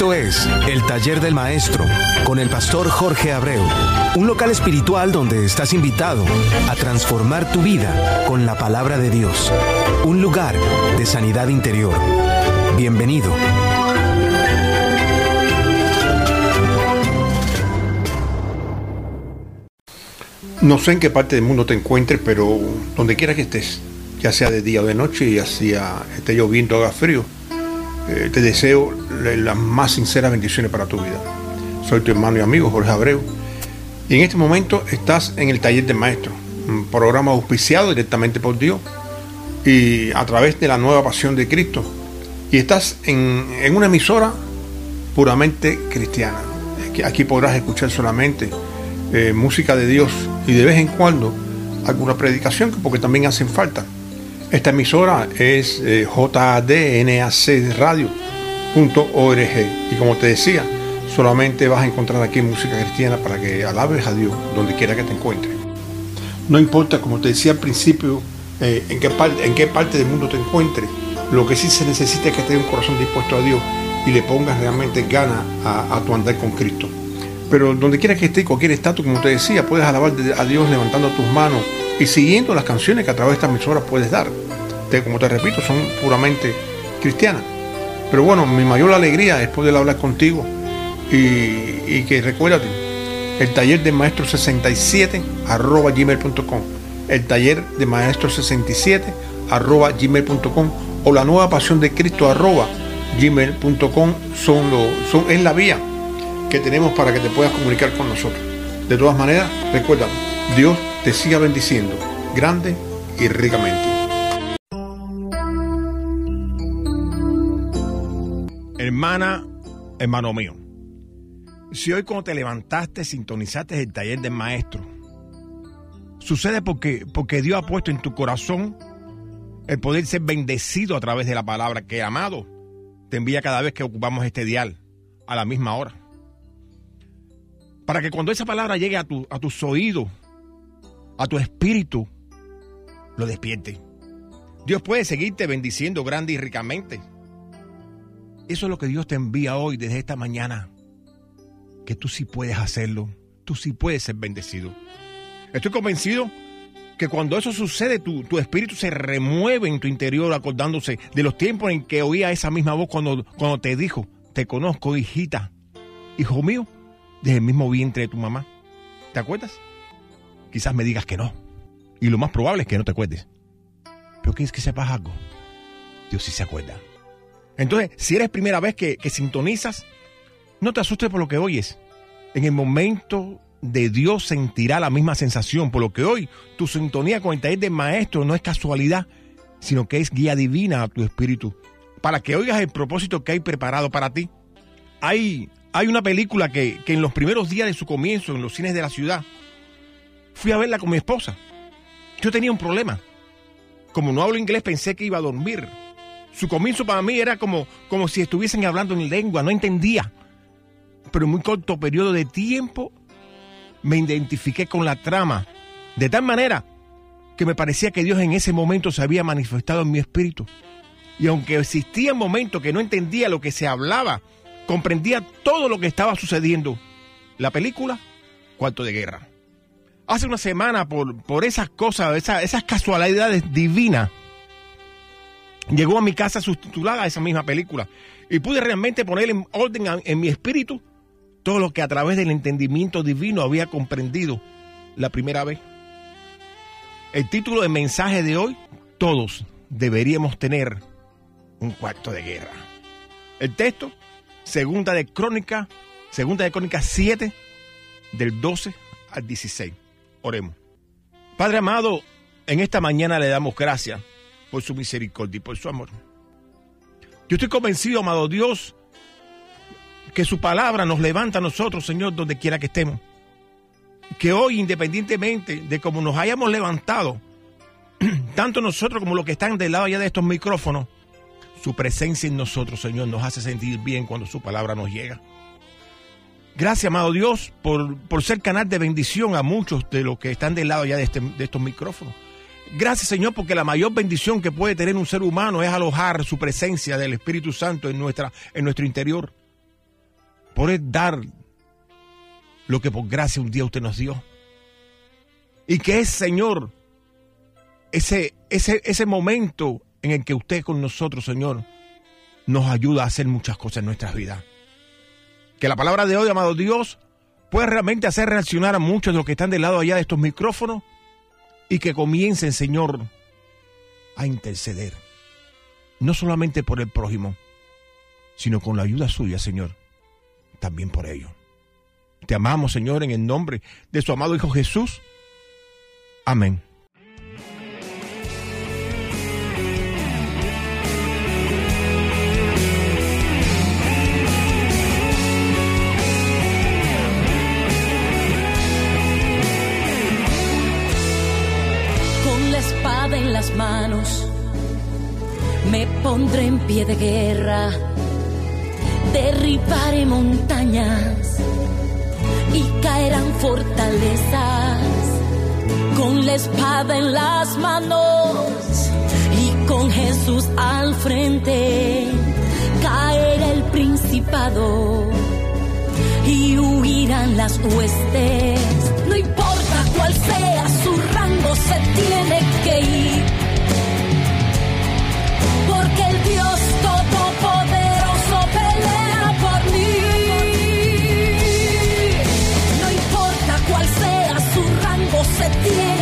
Esto es El Taller del Maestro con el pastor Jorge Abreu, un local espiritual donde estás invitado a transformar tu vida con la palabra de Dios, un lugar de sanidad interior. Bienvenido. No sé en qué parte del mundo te encuentres, pero donde quiera que estés, ya sea de día o de noche, ya sea esté lloviendo o haga frío, eh, te deseo las más sinceras bendiciones para tu vida. Soy tu hermano y amigo Jorge Abreu. Y en este momento estás en el taller de maestro, un programa auspiciado directamente por Dios y a través de la nueva pasión de Cristo. Y estás en, una emisora puramente cristiana. Aquí podrás escuchar solamente eh, música de Dios y de vez en cuando alguna predicación, porque también hacen falta. Esta emisora es eh, jdnacradio.org y como te decía, solamente vas a encontrar aquí música cristiana para que alabes a Dios donde quiera que te encuentres. No importa, como te decía al principio, eh, en, qué parte, del mundo te encuentres, lo que sí se necesita es que tengas un corazón dispuesto a Dios y le pongas realmente ganas a, a tu andar con Cristo. Pero donde quiera que esté, cualquier estatus, como te decía, puedes alabar a Dios levantando tus manos y siguiendo las canciones que a través de esta emisora puedes dar. como te repito, son puramente cristianas. Pero bueno, mi mayor alegría es poder hablar contigo y, que recuérdate, el taller de maestro 67 arroba gmail.com, el taller de maestro 67 arroba gmail.com o la nueva pasión de Cristo arroba gmail.com son, son, es la vía que tenemos para que te puedas comunicar con nosotros. De todas maneras, recuerda, Dios te siga bendiciendo grande y ricamente. Hermana, hermano mío, si hoy cuando te levantaste sintonizaste el taller del maestro, sucede porque, porque Dios ha puesto en tu corazón el poder ser bendecido a través de la palabra que amado te envía cada vez que ocupamos este dial a la misma hora para que cuando esa palabra llegue a, tu, a tus oídos, a tu espíritu, lo despierte. Dios puede seguirte bendiciendo grande y ricamente. Eso es lo que Dios te envía hoy desde esta mañana. Que tú sí puedes hacerlo. Tú sí puedes ser bendecido. Estoy convencido que cuando eso sucede, tu, tu, espíritu se remueve en tu interior acordándose de los tiempos en que oía esa misma voz cuando, cuando te dijo, te conozco, hijita. Hijo mío, desde el mismo vientre de tu mamá. ¿Te acuerdas? Quizás me digas que no. Y lo más probable es que no te acuerdes. Pero es que sepas algo. Dios sí se acuerda. Entonces, si eres primera vez que, que sintonizas, no te asustes por lo que oyes. En el momento de Dios sentirá la misma sensación, por lo que hoy tu sintonía con el taller del maestro no es casualidad, sino que es guía divina a tu espíritu, para que oigas el propósito que hay preparado para ti. Hay hay una película que, en los primeros días de su comienzo en los cines de la ciudad, fui a verla con mi esposa. Yo tenía un problema. Como no hablo inglés, pensé que iba a dormir. Su comienzo para mí era como, como si estuviesen hablando en lengua, no entendía. Pero en muy corto periodo de tiempo me identifiqué con la trama, de tal manera que me parecía que Dios en ese momento se había manifestado en mi espíritu. Y aunque existía momentos que no entendía lo que se hablaba, comprendía todo lo que estaba sucediendo. La película, Cuarto de Guerra. Hace una semana, por, por esas cosas, esas, casualidades divinas, llegó a mi casa subtitulada esa misma película. Y pude realmente poner en orden en mi espíritu todo lo que a través del entendimiento divino había comprendido la primera vez. El título del mensaje de hoy, todos deberíamos tener un cuarto de guerra. El texto, Segunda de Crónica, Segunda de Crónica 7, del 12 al 16. Oremos. Padre amado, en esta mañana le damos gracias por su misericordia y por su amor. Yo estoy convencido, amado Dios, que su palabra nos levanta a nosotros, Señor, donde quiera que estemos. Que hoy, independientemente de cómo nos hayamos levantado, tanto nosotros como los que están del lado allá de estos micrófonos, su presencia en nosotros, Señor, nos hace sentir bien cuando su palabra nos llega. Gracias, amado Dios, por, por ser canal de bendición a muchos de los que están del lado ya de, este, de estos micrófonos. Gracias, Señor, porque la mayor bendición que puede tener un ser humano es alojar su presencia del Espíritu Santo en, nuestra, en nuestro interior. poder dar lo que por gracia un día usted nos dio. Y que es, Señor, ese, ese, ese momento en el que usted con nosotros, Señor, nos ayuda a hacer muchas cosas en nuestras vidas. Que la palabra de hoy, amado Dios, puede realmente hacer reaccionar a muchos de los que están del lado allá de estos micrófonos y que comiencen, Señor, a interceder. No solamente por el prójimo, sino con la ayuda suya, Señor, también por ello. Te amamos, Señor, en el nombre de su amado Hijo Jesús. Amén. Me pondré en pie de guerra, derribaré montañas y caerán fortalezas con la espada en las manos y con Jesús al frente caerá el principado y huirán las huestes. No importa cuál sea su rango, se tiene que ir. Tiene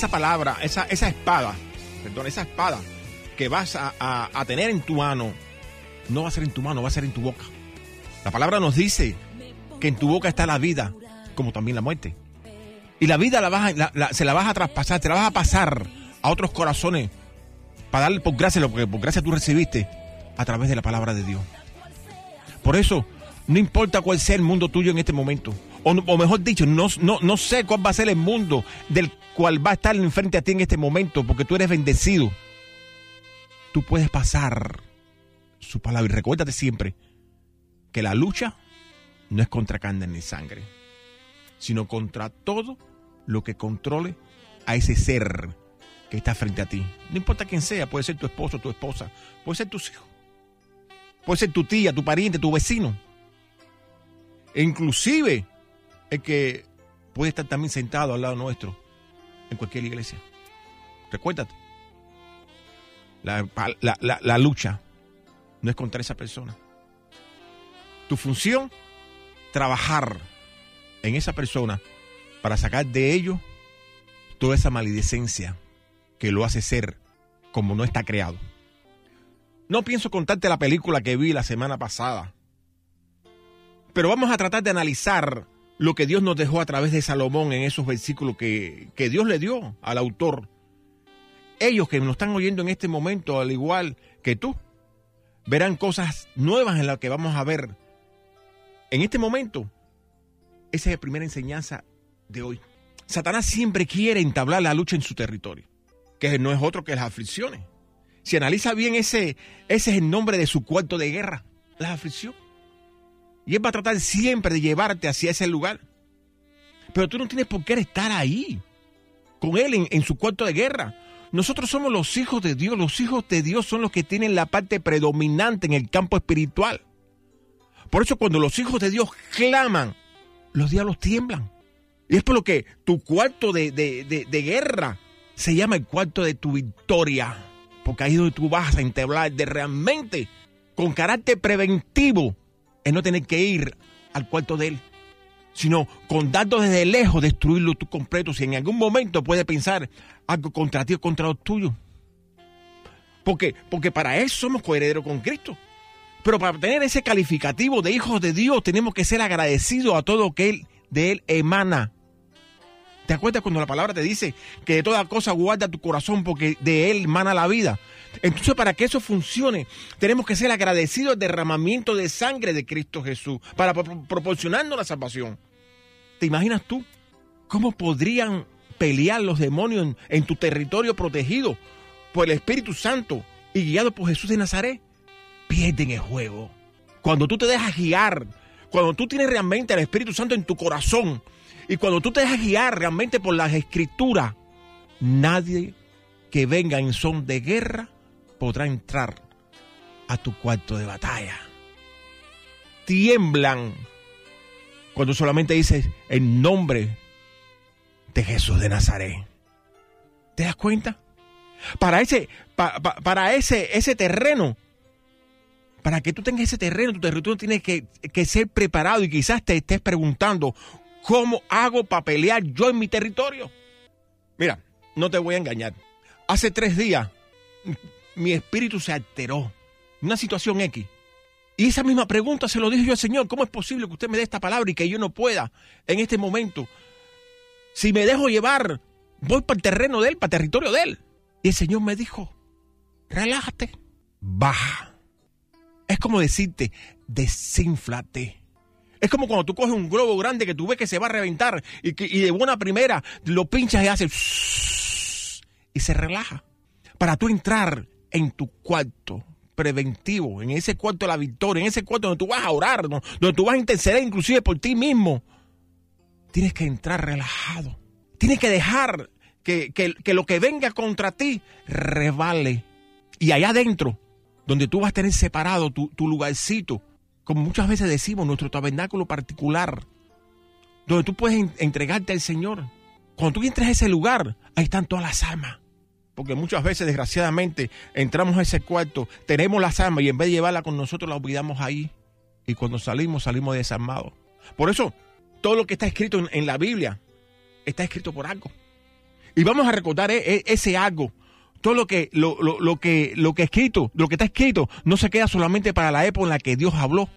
esa palabra, esa, esa espada, perdón, esa espada que vas a, a- tener en tu mano, no va a ser en tu mano, va a ser en tu boca. La palabra nos dice que en tu boca está la vida, como también la muerte. Y la vida la vas la- la- se la vas a traspasar, te la vas a pasar a otros corazones para darle por gracia lo que por gracia tú recibiste a través de la palabra de Dios. Por eso, no importa cuál sea el mundo tuyo en este momento, o, o mejor dicho, no, no, no sé cuál va a ser el mundo del cual va a estar enfrente a ti en este momento, porque tú eres bendecido. Tú puedes pasar su palabra y recuérdate siempre que la lucha no es contra carne ni sangre, sino contra todo lo que controle a ese ser que está frente a ti. No importa quién sea, puede ser tu esposo, tu esposa, puede ser tus hijos. Puede ser tu tía, tu pariente, tu vecino. E inclusive el que puede estar también sentado al lado nuestro en cualquier iglesia. Recuérdate. La, la- la- lucha no es contra esa persona. Tu función, trabajar en esa persona para sacar de ellos toda esa maledicencia que lo hace ser como no está creado. No pienso contarte la película que vi la semana pasada, pero vamos a tratar de analizar lo que Dios nos dejó a través de Salomón en esos versículos que, que Dios le dio al autor. Ellos que nos están oyendo en este momento, al igual que tú, verán cosas nuevas en las que vamos a ver en este momento. Esa es la primera enseñanza de hoy. Satanás siempre quiere entablar la lucha en su territorio, que no es otro que las aflicciones. Si analiza bien ese, ese es el nombre de su cuarto de guerra, la aflicción. Y él va a tratar siempre de llevarte hacia ese lugar. Pero tú no tienes por qué estar ahí, con él en, en su cuarto de guerra. Nosotros somos los hijos de Dios. Los hijos de Dios son los que tienen la parte predominante en el campo espiritual. Por eso cuando los hijos de Dios claman, los diablos tiemblan. Y es por lo que tu cuarto de, de- de- guerra se llama el cuarto de tu victoria. Porque ahí es donde tú vas a entablar de realmente, con carácter preventivo, no tener que ir al cuarto de él. Sino con dardos desde lejos, destruirlo tú completo. Si en algún momento puede pensar algo contra ti o contra los tuyos. Porque, porque para eso somos coherederos con Cristo. Pero para tener ese calificativo de hijos de Dios tenemos que ser agradecidos a todo lo que él, de Él emana. ¿Te acuerdas cuando la palabra te dice que de toda cosa guarda tu corazón porque de Él emana la vida? Entonces, para que eso funcione, tenemos que ser agradecidos al derramamiento de sangre de Cristo Jesús para proporcionarnos la salvación. ¿Te imaginas tú cómo podrían pelear los demonios en, en tu territorio protegido por el Espíritu Santo y guiado por Jesús de Nazaret? Pierden el juego. Cuando tú te dejas guiar, cuando tú tienes realmente el Espíritu Santo en tu corazón y cuando tú te dejas guiar realmente por las escrituras, nadie que venga en son de guerra podrá entrar a tu cuarto de batalla. Tiemblan cuando solamente dices el nombre de Jesús de Nazaret. ¿Te das cuenta? Para ese, para ese, ese terreno, para que tú tengas ese terreno, tu territorio tiene que, que ser preparado y quizás te estés preguntando, ¿cómo hago para pelear yo en mi territorio? Mira, no te voy a engañar. Hace tres días mi espíritu se alteró. Una situación X. Y esa misma pregunta se lo dije yo al Señor. ¿Cómo es posible que usted me dé esta palabra y que yo no pueda en este momento? Si me dejo llevar, voy para el terreno de Él, para el territorio de Él. Y el Señor me dijo, relájate, baja. Es como decirte, desínflate. Es como cuando tú coges un globo grande que tú ves que se va a reventar y, que, y de buena primera lo pinchas y hace y se relaja. Para tú entrar en tu cuarto preventivo, en ese cuarto de la victoria, en ese cuarto donde tú vas a orar, donde tú vas a interceder inclusive por ti mismo, tienes que entrar relajado. Tienes que dejar que, lo que venga contra ti revale. Y allá adentro, donde tú vas a tener separado tu, tu lugarcito, como muchas veces decimos, nuestro tabernáculo particular, donde tú puedes entregarte al Señor. Cuando tú entres a ese lugar, ahí están todas las almas porque muchas veces, desgraciadamente, entramos a ese cuarto, tenemos las armas y en vez de llevarla con nosotros, la olvidamos ahí. Y cuando salimos, salimos desarmados. Por eso, todo lo que está escrito en, la Biblia está escrito por algo. Y vamos a recordar e, e, ese algo. Todo lo que, lo, lo, que, lo que escrito, lo que está escrito, no se queda solamente para la época en la que Dios habló,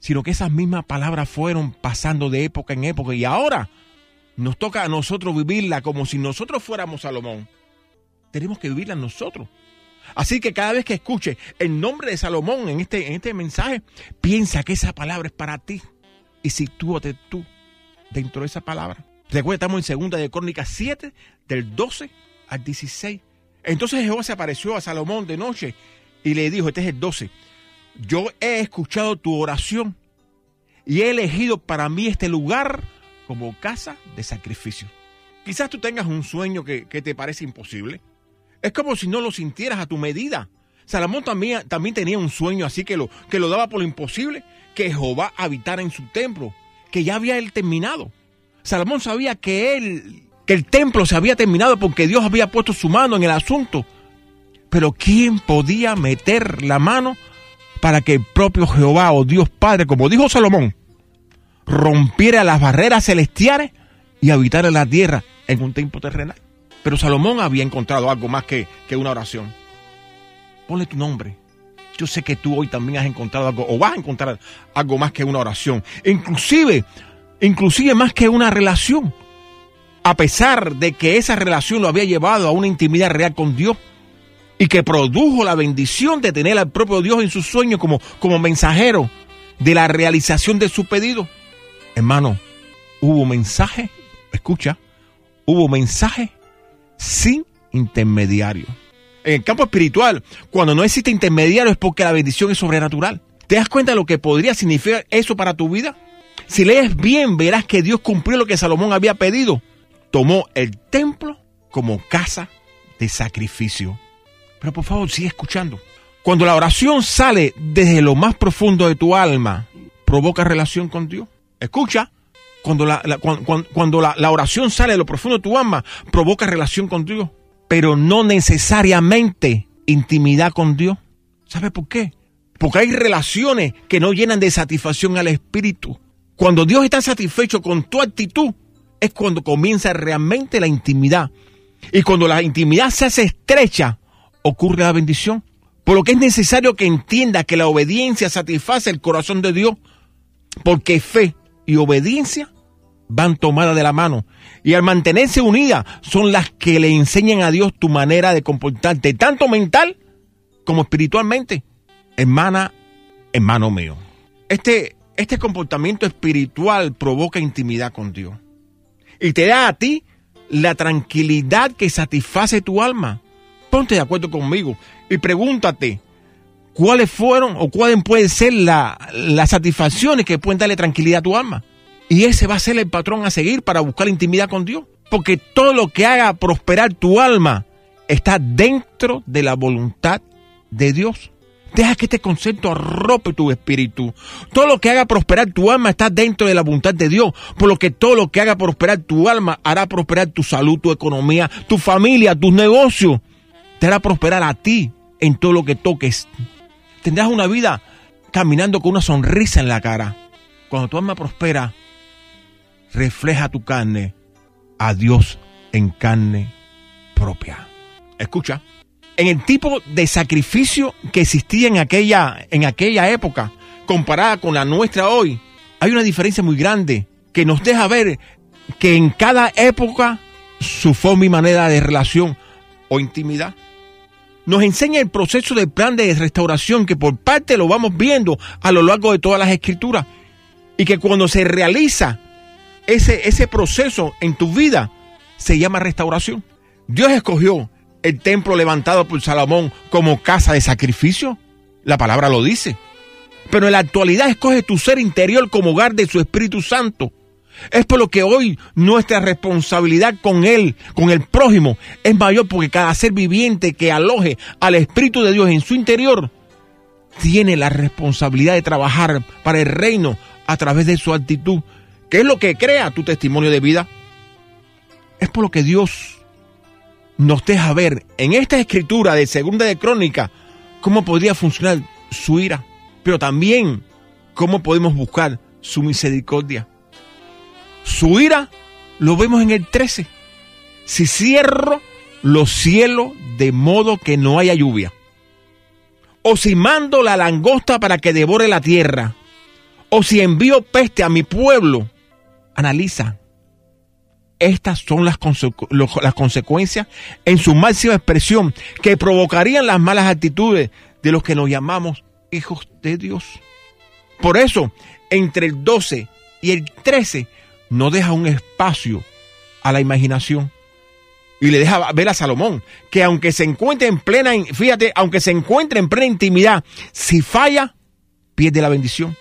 sino que esas mismas palabras fueron pasando de época en época. Y ahora nos toca a nosotros vivirla como si nosotros fuéramos Salomón tenemos que vivirla nosotros. Así que cada vez que escuche el nombre de Salomón en este, en este mensaje, piensa que esa palabra es para ti. Y sitúate tú dentro de esa palabra. Recuerda, estamos en segunda de Crónicas 7, del 12 al 16. Entonces Jehová se apareció a Salomón de noche y le dijo, este es el 12, yo he escuchado tu oración y he elegido para mí este lugar como casa de sacrificio. Quizás tú tengas un sueño que, que te parece imposible es como si no lo sintieras a tu medida. Salomón también, también tenía un sueño así que lo, que lo daba por lo imposible, que Jehová habitara en su templo, que ya había él terminado. Salomón sabía que él, que el templo se había terminado porque Dios había puesto su mano en el asunto. Pero ¿quién podía meter la mano para que el propio Jehová o Dios Padre, como dijo Salomón, rompiera las barreras celestiales y habitara la tierra en un templo terrenal? Pero Salomón había encontrado algo más que, una oración. Ponle tu nombre. Yo sé que tú hoy también has encontrado algo, o vas a encontrar algo más que una oración. Inclusive, inclusive más que una relación. A pesar de que esa relación lo había llevado a una intimidad real con Dios y que produjo la bendición de tener al propio Dios en sus sueños como, como mensajero de la realización de su pedido. Hermano, hubo mensaje, escucha, hubo mensaje sin intermediario. En el campo espiritual, cuando no existe intermediario es porque la bendición es sobrenatural. ¿Te das cuenta de lo que podría significar eso para tu vida? Si lees bien, verás que Dios cumplió lo que Salomón había pedido. Tomó el templo como casa de sacrificio. Pero por favor, sigue escuchando. Cuando la oración sale desde lo más profundo de tu alma, provoca relación con Dios. Escucha, cuando la, cuando, la, oración sale de lo profundo de tu alma, provoca relación con Dios, pero no necesariamente intimidad con Dios. ¿Sabe por qué? Porque hay relaciones que no llenan de satisfacción al espíritu. Cuando Dios está satisfecho con tu actitud, es cuando comienza realmente la intimidad. Y cuando la intimidad se hace estrecha, ocurre la bendición. Por lo que es necesario que entienda que la obediencia satisface el corazón de Dios, porque fe y obediencia van tomadas de la mano. Y al mantenerse unidas son las que le enseñan a Dios tu manera de comportarte, tanto mental como espiritualmente. Hermana, hermano mío. Este, este comportamiento espiritual provoca intimidad con Dios. Y te da a ti la tranquilidad que satisface tu alma. Ponte de acuerdo conmigo y pregúntate cuáles fueron o cuáles pueden ser las satisfacciones que pueden darle tranquilidad a tu alma. Y ese va a ser el patrón a seguir para buscar intimidad con Dios. Porque todo lo que haga prosperar tu alma está dentro de la voluntad de Dios. Deja que este concepto arrope tu espíritu. Todo lo que haga prosperar tu alma está dentro de la voluntad de Dios. Por lo que todo lo que haga prosperar tu alma hará prosperar tu salud, tu economía, tu familia, tus negocios. Te hará prosperar a ti en todo lo que toques. Tendrás una vida caminando con una sonrisa en la cara. Cuando tu alma prospera, refleja tu carne a Dios en carne propia. Escucha, en el tipo de sacrificio que existía en aquella, en aquella época, comparada con la nuestra hoy, hay una diferencia muy grande que nos deja ver que en cada época su forma y manera de relación o intimidad nos enseña el proceso del plan de restauración que por parte lo vamos viendo a lo largo de todas las escrituras y que cuando se realiza ese, ese proceso en tu vida se llama restauración. Dios escogió el templo levantado por Salomón como casa de sacrificio. La palabra lo dice. Pero en la actualidad escoge tu ser interior como hogar de su Espíritu Santo. Es por lo que hoy nuestra responsabilidad con Él, con el prójimo, es mayor porque cada ser viviente que aloje al Espíritu de Dios en su interior tiene la responsabilidad de trabajar para el reino a través de su actitud, que es lo que crea tu testimonio de vida. Es por lo que Dios nos deja ver en esta escritura de Segunda de Crónica cómo podría funcionar su ira, pero también cómo podemos buscar su misericordia. Su ira lo vemos en el 13. Si cierro los cielos de modo que no haya lluvia, o si mando la langosta para que devore la tierra, o si envío peste a mi pueblo, analiza. Estas son las, las consecuencias en su máxima expresión que provocarían las malas actitudes de los que nos llamamos hijos de Dios. Por eso, entre el 12 y el 13 no deja un espacio a la imaginación. Y le deja ver a Salomón que aunque se encuentre en plena, fíjate, aunque se encuentre en plena intimidad, si falla, pierde la bendición.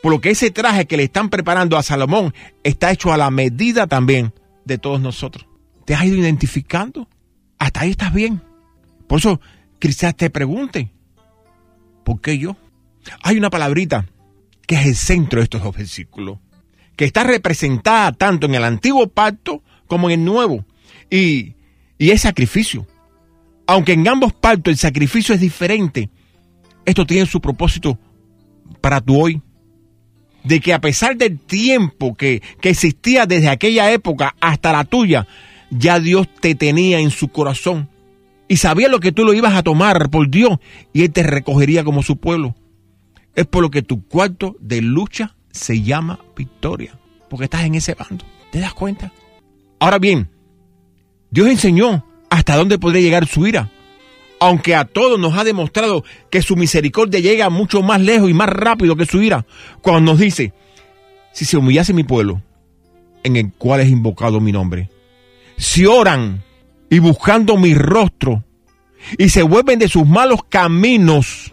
Por lo que ese traje que le están preparando a Salomón está hecho a la medida también de todos nosotros. ¿Te has ido identificando? Hasta ahí estás bien. Por eso, quizás te pregunte, ¿por qué yo? Hay una palabrita que es el centro de estos dos versículos que está representada tanto en el antiguo pacto como en el nuevo. Y, y es sacrificio. Aunque en ambos pactos el sacrificio es diferente, esto tiene su propósito para tu hoy. De que a pesar del tiempo que, que existía desde aquella época hasta la tuya, ya Dios te tenía en su corazón y sabía lo que tú lo ibas a tomar por Dios y Él te recogería como su pueblo. Es por lo que tu cuarto de lucha se llama victoria, porque estás en ese bando. ¿Te das cuenta? Ahora bien, Dios enseñó hasta dónde podría llegar su ira, aunque a todos nos ha demostrado que su misericordia llega mucho más lejos y más rápido que su ira, cuando nos dice, si se humillase mi pueblo, en el cual es invocado mi nombre, si oran y buscando mi rostro, y se vuelven de sus malos caminos,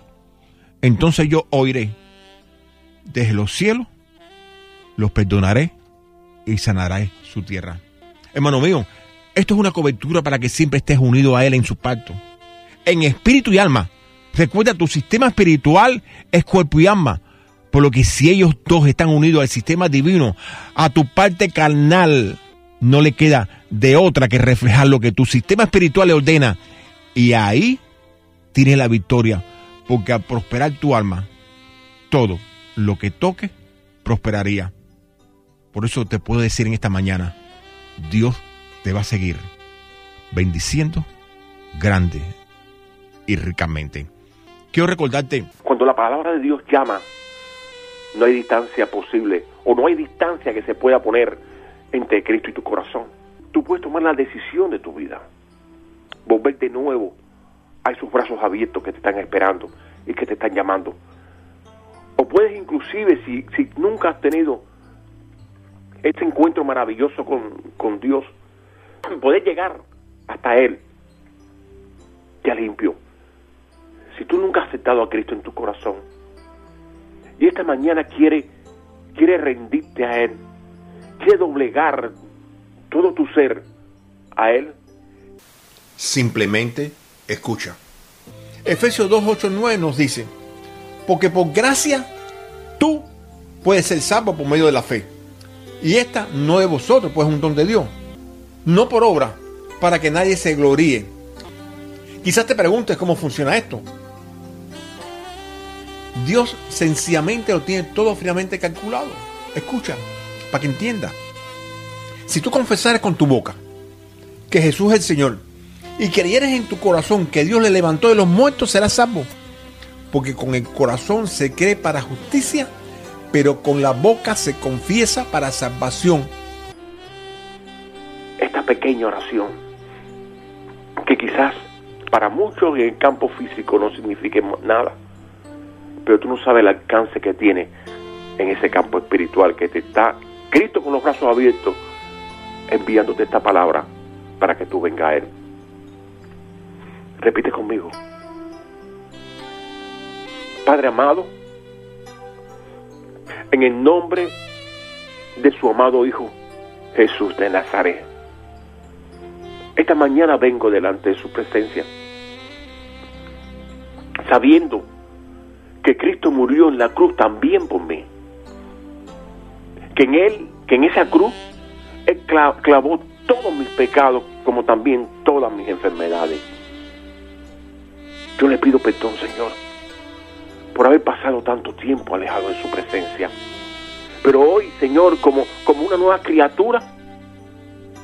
entonces yo oiré desde los cielos, los perdonaré y sanaré su tierra. Hermano mío, esto es una cobertura para que siempre estés unido a Él en su pacto. En espíritu y alma. Recuerda, tu sistema espiritual es cuerpo y alma. Por lo que si ellos dos están unidos al sistema divino, a tu parte carnal no le queda de otra que reflejar lo que tu sistema espiritual le ordena. Y ahí tienes la victoria. Porque al prosperar tu alma, todo lo que toque prosperaría. Por eso te puedo decir en esta mañana, Dios te va a seguir bendiciendo grande y ricamente. Quiero recordarte. Cuando la palabra de Dios llama, no hay distancia posible o no hay distancia que se pueda poner entre Cristo y tu corazón. Tú puedes tomar la decisión de tu vida, volver de nuevo a esos brazos abiertos que te están esperando y que te están llamando. Inclusive, si, nunca has tenido este encuentro maravilloso con, con Dios, poder llegar hasta Él, ya limpio. Si tú nunca has aceptado a Cristo en tu corazón y esta mañana quiere, quiere rendirte a Él, quiere doblegar todo tu ser a Él, simplemente escucha. Efesios 2, 8, 9 nos dice, porque por gracia tú puedes ser salvo por medio de la fe. Y esta no de vosotros, pues es un don de Dios. No por obra, para que nadie se gloríe. Quizás te preguntes cómo funciona esto. Dios sencillamente lo tiene todo fríamente calculado. Escucha, para que entienda. Si tú confesares con tu boca que Jesús es el Señor y creyeres en tu corazón que Dios le levantó de los muertos, serás salvo. Porque con el corazón se cree para justicia, pero con la boca se confiesa para salvación. Esta pequeña oración, que quizás para muchos en el campo físico no signifique nada, pero tú no sabes el alcance que tiene en ese campo espiritual que te está Cristo con los brazos abiertos enviándote esta palabra para que tú vengas a Él. Repite conmigo. Padre amado, en el nombre de su amado Hijo Jesús de Nazaret. Esta mañana vengo delante de su presencia, sabiendo que Cristo murió en la cruz también por mí. Que en Él, que en esa cruz, Él clavó todos mis pecados, como también todas mis enfermedades. Yo le pido perdón, Señor, por haber pasado tanto tiempo alejado de su presencia. Pero hoy, Señor, como, como una nueva criatura,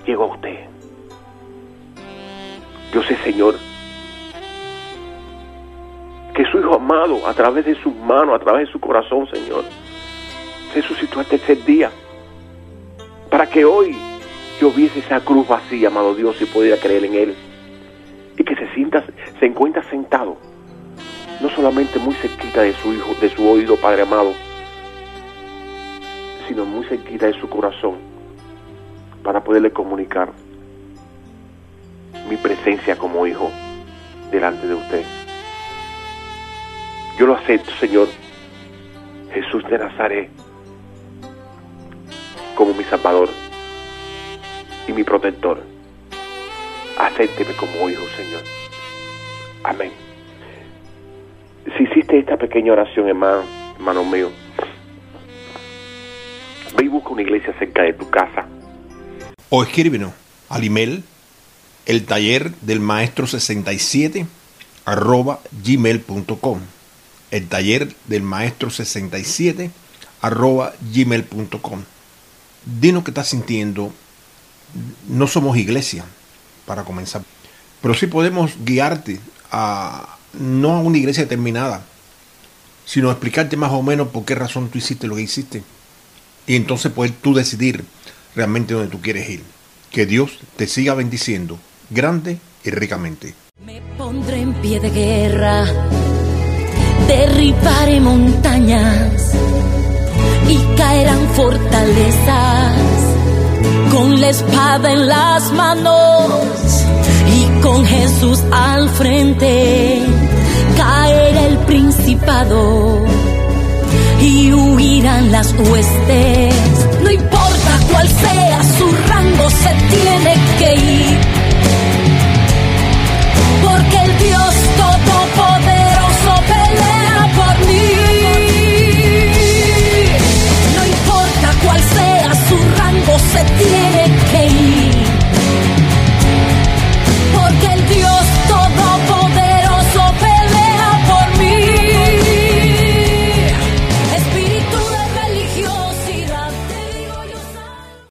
llegó a usted. Yo sé, Señor, que su Hijo amado, a través de sus manos, a través de su corazón, Señor, se suscitó el tercer día. Para que hoy yo viese esa cruz vacía, amado Dios, y pudiera creer en Él. Y que se sienta, se encuentra sentado, no solamente muy cerquita de su Hijo, de su oído, Padre amado, sino muy cerquita de su corazón, para poderle comunicar mi presencia como hijo delante de usted. Yo lo acepto, Señor, Jesús de Nazaret, como mi Salvador y mi protector. Acépteme como hijo, Señor. Amén. Si hiciste esta pequeña oración, hermano, hermano mío, ve y busca una iglesia cerca de tu casa. O escríbenos al email el taller del maestro 67 arroba gmail.com el taller del maestro 67 arroba gmail.com. Dinos qué estás sintiendo. No somos iglesia, para comenzar. Pero sí podemos guiarte a no a una iglesia determinada, sino explicarte más o menos por qué razón tú hiciste lo que hiciste. Y entonces puedes tú decidir realmente dónde tú quieres ir. Que Dios te siga bendiciendo grande y ricamente. Me pondré en pie de guerra derribaré montañas y caerán fortalezas con la espada en las manos y con Jesús al frente caerá el principado y huirán las huestes no importa cuál sea su rango se tiene que ir porque el Dios todopoderoso pelea por mí. No importa cuál sea su rango, se tiene que ir. Porque el Dios